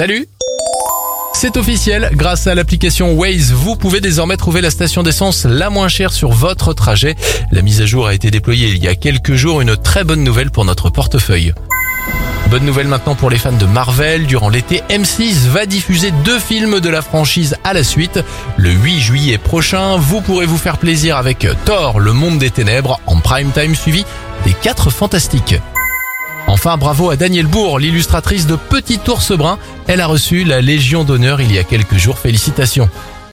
Salut c'est officiel, grâce à l'application Waze, vous pouvez désormais trouver la station d'essence la moins chère sur votre trajet. La mise à jour a été déployée il y a quelques jours, une très bonne nouvelle pour notre portefeuille. Bonne nouvelle maintenant pour les fans de Marvel. Durant l'été, M6 va diffuser deux films de la franchise à la suite. Le 8 juillet prochain, vous pourrez vous faire plaisir avec Thor, le monde des ténèbres, en prime time suivi des 4 fantastiques. Enfin, bravo à Daniel Bourg, l'illustratrice de Petit Ours Brun. Elle a reçu la Légion d'honneur il y a quelques jours. Félicitations.